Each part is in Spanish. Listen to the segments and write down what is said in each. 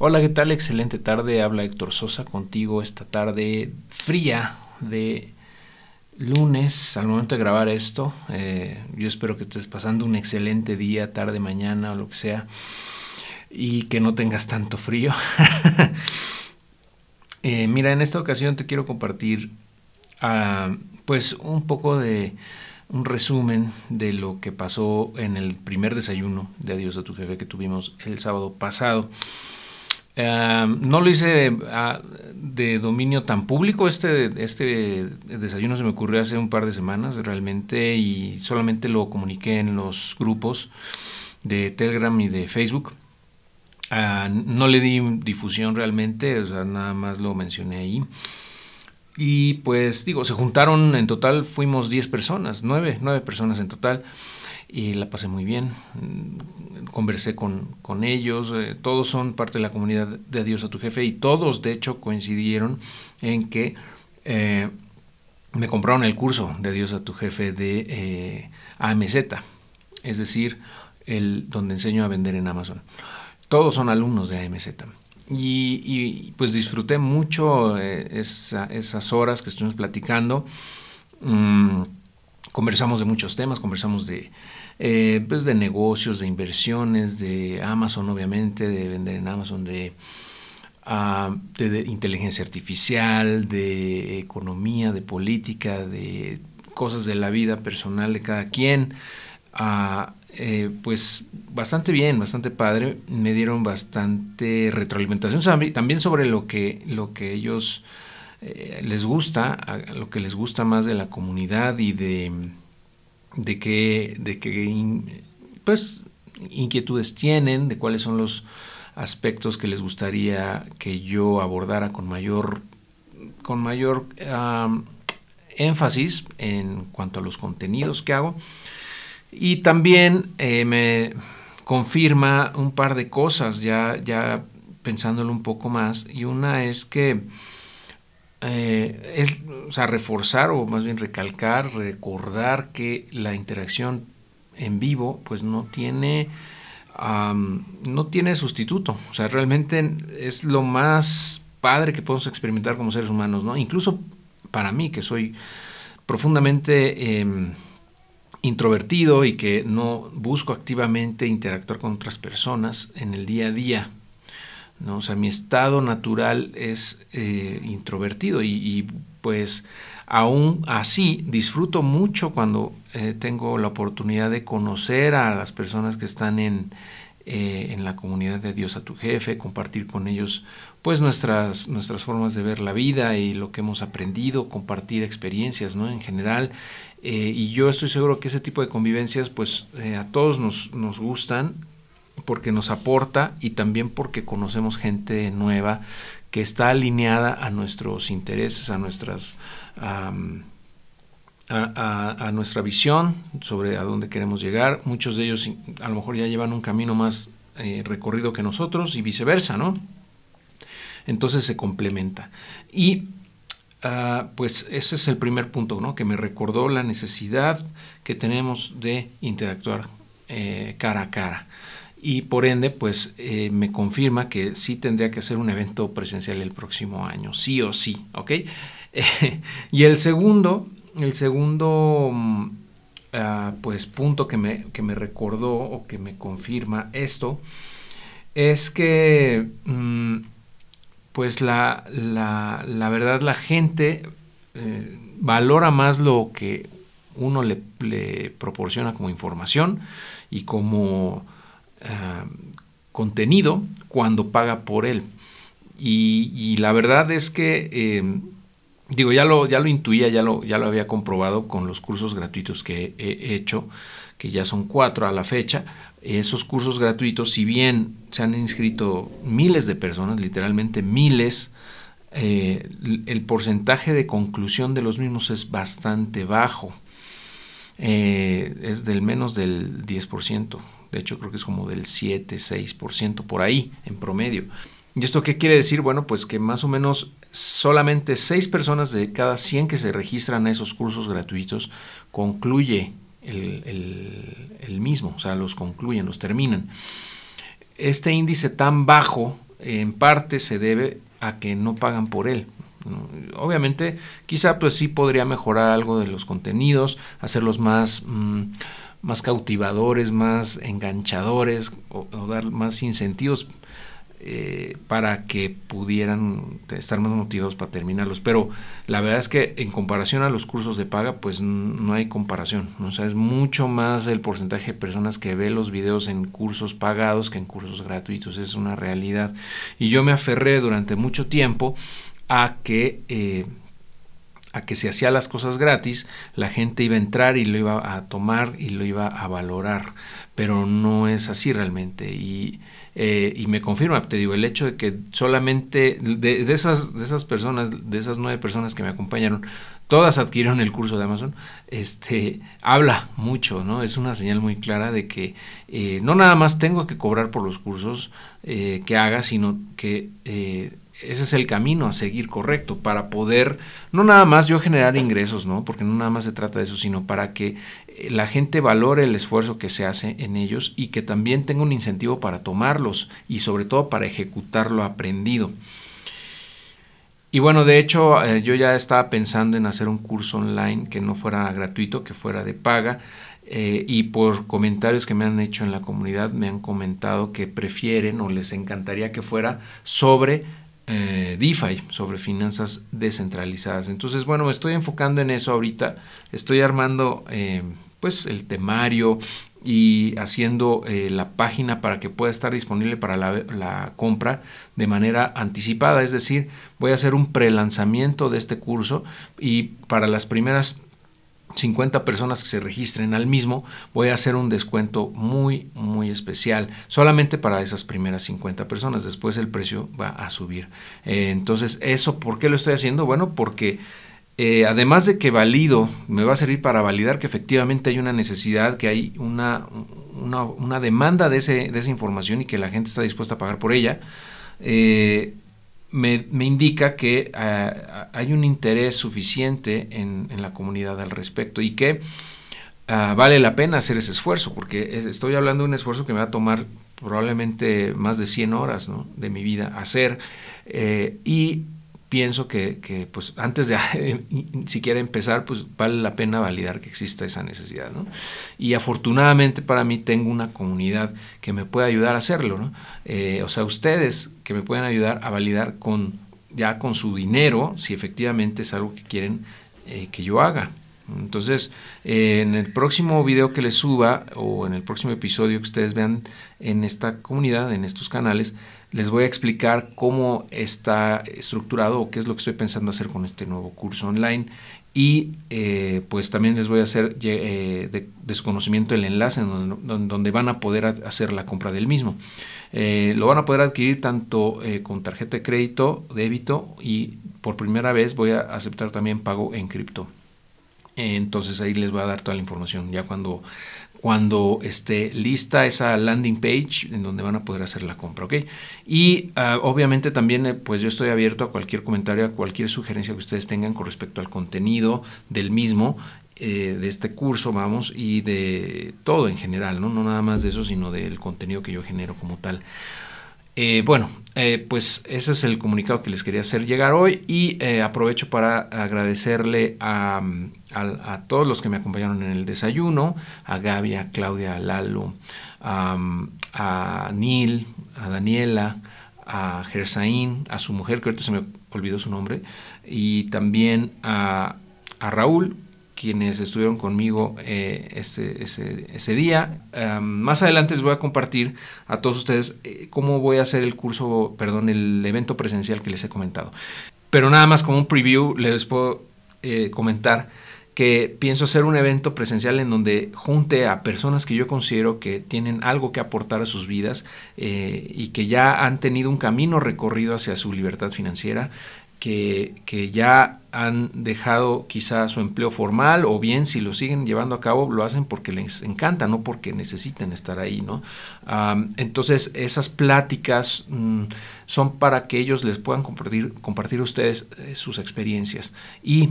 Hola, ¿qué tal? Excelente tarde. Habla Héctor Sosa contigo esta tarde fría de lunes al momento de grabar esto. Eh, yo espero que estés pasando un excelente día, tarde, mañana o lo que sea y que no tengas tanto frío. Eh, mira, en esta ocasión te quiero compartir ah, pues un poco de un resumen de lo que pasó en el primer desayuno de Adiós a tu jefe que tuvimos el sábado pasado. No lo hice ah, de dominio tan público, este, este desayuno se me ocurrió hace un par de semanas realmente y solamente lo comuniqué en los grupos de Telegram y de Facebook. Ah, no le di difusión realmente, o sea, nada más lo mencioné ahí. Y pues digo, se juntaron en total, fuimos 10 personas, 9, 9 personas en total. Y la pasé muy bien. Conversé con, con ellos. Eh, todos son parte de la comunidad de Adiós a tu jefe y todos de hecho coincidieron en que eh, me compraron el curso de Adiós a tu jefe de eh, AMZ. Es decir, el donde enseño a vender en Amazon. Todos son alumnos de AMZ. Y, pues disfruté mucho esas horas que estuvimos platicando. Mm, conversamos de muchos temas, conversamos de, eh, pues de negocios, de inversiones, de Amazon obviamente, de vender en Amazon, de, ah, de, inteligencia artificial, de economía, de política, de cosas de la vida personal de cada quien. Uh, pues bastante bien, bastante padre. Me dieron bastante retroalimentación también sobre lo que, lo que ellos eh, les gusta, lo que les gusta más de la comunidad y de, de qué, de pues, inquietudes tienen, de cuáles son los aspectos que les gustaría que yo abordara con mayor, con mayor énfasis en cuanto a los contenidos que hago. Y también eh, me confirma un par de cosas, ya, ya pensándolo un poco más, y una es que eh, es reforzar o más bien recalcar, recordar que la interacción en vivo pues no tiene no tiene sustituto, o sea, realmente es lo más padre que podemos experimentar como seres humanos, ¿no? Incluso para mí, que soy profundamente em, introvertido y que no busco activamente interactuar con otras personas en el día a día. ¿No? O sea, mi estado natural es eh, introvertido y, pues aún así disfruto mucho cuando eh, tengo la oportunidad de conocer a las personas que están en, eh, en la comunidad de Dios a tu jefe, compartir con ellos pues nuestras, nuestras formas de ver la vida y lo que hemos aprendido, compartir experiencias ¿no? en general eh, y yo estoy seguro que ese tipo de convivencias pues a todos nos, nos, gustan porque nos aporta y también porque conocemos gente nueva que está alineada a nuestros intereses, a nuestras... a, nuestra visión sobre a dónde queremos llegar. Muchos de ellos a lo mejor ya llevan un camino más eh, recorrido que nosotros y viceversa, ¿no? Entonces se complementa. Y Ah, pues ese es el primer punto, ¿no? que me recordó la necesidad que tenemos de interactuar eh, cara a cara. Y por ende, pues eh, me confirma que sí tendría que hacer un evento presencial el próximo año, sí o sí, ¿ok? y el segundo, el segundo ah, pues punto que me, que me recordó o que me confirma esto es que mm, pues la, la, verdad la gente eh, valora más lo que uno le, proporciona como información y como eh, contenido cuando paga por él. Y, la verdad es que, eh, digo, ya lo, ya lo intuía, ya lo, ya lo había comprobado con los cursos gratuitos que he hecho, que ya son cuatro a la fecha, esos cursos gratuitos, si bien se han inscrito miles de personas, literalmente miles, eh, el porcentaje de conclusión de los mismos es bastante bajo. Eh, es del menos del 10%. De hecho, creo que es como del 7, 6% por ahí en promedio. ¿Y esto qué quiere decir? Bueno, pues que más o menos solamente 6 personas de cada 100 que se registran a esos cursos gratuitos concluye el, mismo, o sea, los concluyen, los terminan. Este índice tan bajo en parte se debe a que no pagan por él. Obviamente, quizá pues sí podría mejorar algo de los contenidos, hacerlos más, mm, más cautivadores, más enganchadores o, dar más incentivos eh, para que pudieran estar más motivados para terminarlos. Pero la verdad es que en comparación a los cursos de paga, pues no hay comparación. O sea, es mucho más el porcentaje de personas que ve los videos en cursos pagados que en cursos gratuitos. Es una realidad. Y yo me aferré durante mucho tiempo a que... Eh, a que si hacía las cosas gratis, la gente iba a entrar y lo iba a tomar y lo iba a valorar, pero no es así realmente. Y eh, y me confirma, te digo, el hecho de que solamente de, esas, de esas personas, de esas nueve personas que me acompañaron, todas adquirieron el curso de Amazon, este, habla mucho, ¿no? Es una señal muy clara de que eh, no nada más tengo que cobrar por los cursos eh, que haga, sino que ese es el camino a seguir correcto para poder, no nada más yo generar ingresos, ¿no? Porque no nada más se trata de eso, sino para que eh, la gente valore el esfuerzo que se hace en ellos y que también tenga un incentivo para tomarlos y sobre todo para ejecutar lo aprendido. Y bueno, de hecho eh, yo ya estaba pensando en hacer un curso online que no fuera gratuito, que fuera de paga. Eh, y por comentarios que me han hecho en la comunidad me han comentado que prefieren o les encantaría que fuera sobre eh, DeFi, sobre finanzas descentralizadas. Entonces, bueno, me estoy enfocando en eso ahorita. Estoy armando eh, pues el temario y haciendo eh, la página para que pueda estar disponible para la, la, compra de manera anticipada. Es decir, voy a hacer un prelanzamiento de este curso y para las primeras 50 personas que se registren al mismo, voy a hacer un descuento muy, muy especial, solamente para esas primeras 50 personas. Después el precio va a subir. Eh, entonces, ¿eso por qué lo estoy haciendo? Bueno, porque eh, además de que valido, me va a servir para validar que efectivamente hay una necesidad, que hay una, una, demanda de, ese, de esa información y que la gente está dispuesta a pagar por ella. Eh, me, indica que eh, hay un interés suficiente en, la comunidad al respecto y que ah, vale la pena hacer ese esfuerzo, porque estoy hablando de un esfuerzo que me va a tomar probablemente más de 100 horas de mi vida hacer eh, y pienso que, pues antes de siquiera empezar, pues vale la pena validar que exista esa necesidad. Y afortunadamente para mí tengo una comunidad que me puede ayudar a hacerlo. Eh, o sea, ustedes que me pueden ayudar a validar con ya con su dinero si efectivamente es algo que quieren eh, que yo haga. Entonces, eh, en el próximo video que les suba o en el próximo episodio que ustedes vean en esta comunidad, en estos canales, les voy a explicar cómo está estructurado o qué es lo que estoy pensando hacer con este nuevo curso online y eh, pues también les voy a hacer eh, de, desconocimiento el enlace donde, van a poder hacer la compra del mismo. Eh, lo van a poder adquirir tanto con tarjeta de crédito, débito y por primera vez voy a aceptar también pago en cripto. Entonces ahí les voy a dar toda la información ya cuando cuando esté lista esa landing page en donde van a poder hacer la compra, ¿ok? Y ah, obviamente también eh, pues yo estoy abierto a cualquier comentario, a cualquier sugerencia que ustedes tengan con respecto al contenido del mismo, eh, de este curso, vamos, y de todo en general, ¿no? No nada más de eso, sino del contenido que yo genero como tal. Eh, bueno, eh, pues ese es el comunicado que les quería hacer llegar hoy y eh, aprovecho para agradecerle a, todos los que me acompañaron en el desayuno, a Gaby, a Claudia, a Lalo, a, Neil, a Daniela, a Gersaín, a su mujer, que ahorita se me olvidó su nombre, y también a, a Raúl, quienes estuvieron conmigo eh, ese, ese, día. más adelante les voy a compartir a todos ustedes eh, cómo voy a hacer el curso, perdón, el evento presencial que les he comentado. Pero nada más como un preview les puedo eh, comentar que pienso hacer un evento presencial en donde junte a personas que yo considero que tienen algo que aportar a sus vidas y que ya han tenido un camino recorrido hacia su libertad financiera, que, ya han dejado quizá su empleo formal o bien si lo siguen llevando a cabo lo hacen porque les encanta, no porque necesiten estar ahí, ¿no? entonces esas pláticas mm, son para que ellos les puedan compartir, compartir ustedes eh, sus experiencias y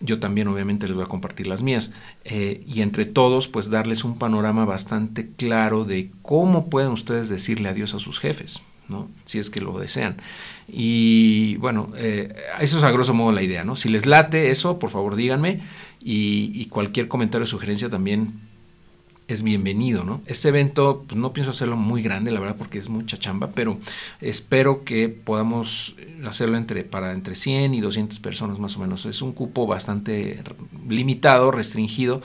yo también obviamente les voy a compartir las mías eh, y entre todos pues darles un panorama bastante claro de cómo pueden ustedes decirle adiós a sus jefes. ¿No? Si es que lo desean. Y bueno, eh, eso es a grosso modo la idea, ¿no? Si les late eso, por favor díganme y, cualquier comentario o sugerencia también es bienvenido, ¿no? Este evento pues, no pienso hacerlo muy grande, la verdad, porque es mucha chamba, pero espero que podamos hacerlo entre, para entre 100 y 200 personas más o menos. Es un cupo bastante limitado, restringido,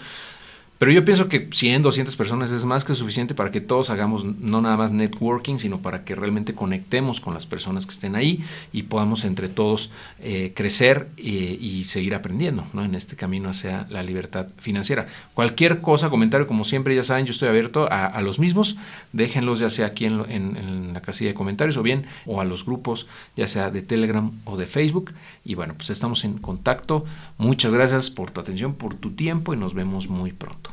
pero yo pienso que 100, 200 personas es más que suficiente para que todos hagamos no nada más networking, sino para que realmente conectemos con las personas que estén ahí y podamos entre todos eh, crecer eh, y seguir aprendiendo ¿no? en este camino hacia la libertad financiera. Cualquier cosa, comentario, como siempre, ya saben, yo estoy abierto a, los mismos. Déjenlos ya sea aquí en, en, la casilla de comentarios o bien o a los grupos, ya sea de Telegram o de Facebook. Y bueno, pues estamos en contacto. Muchas gracias por tu atención, por tu tiempo y nos vemos muy pronto.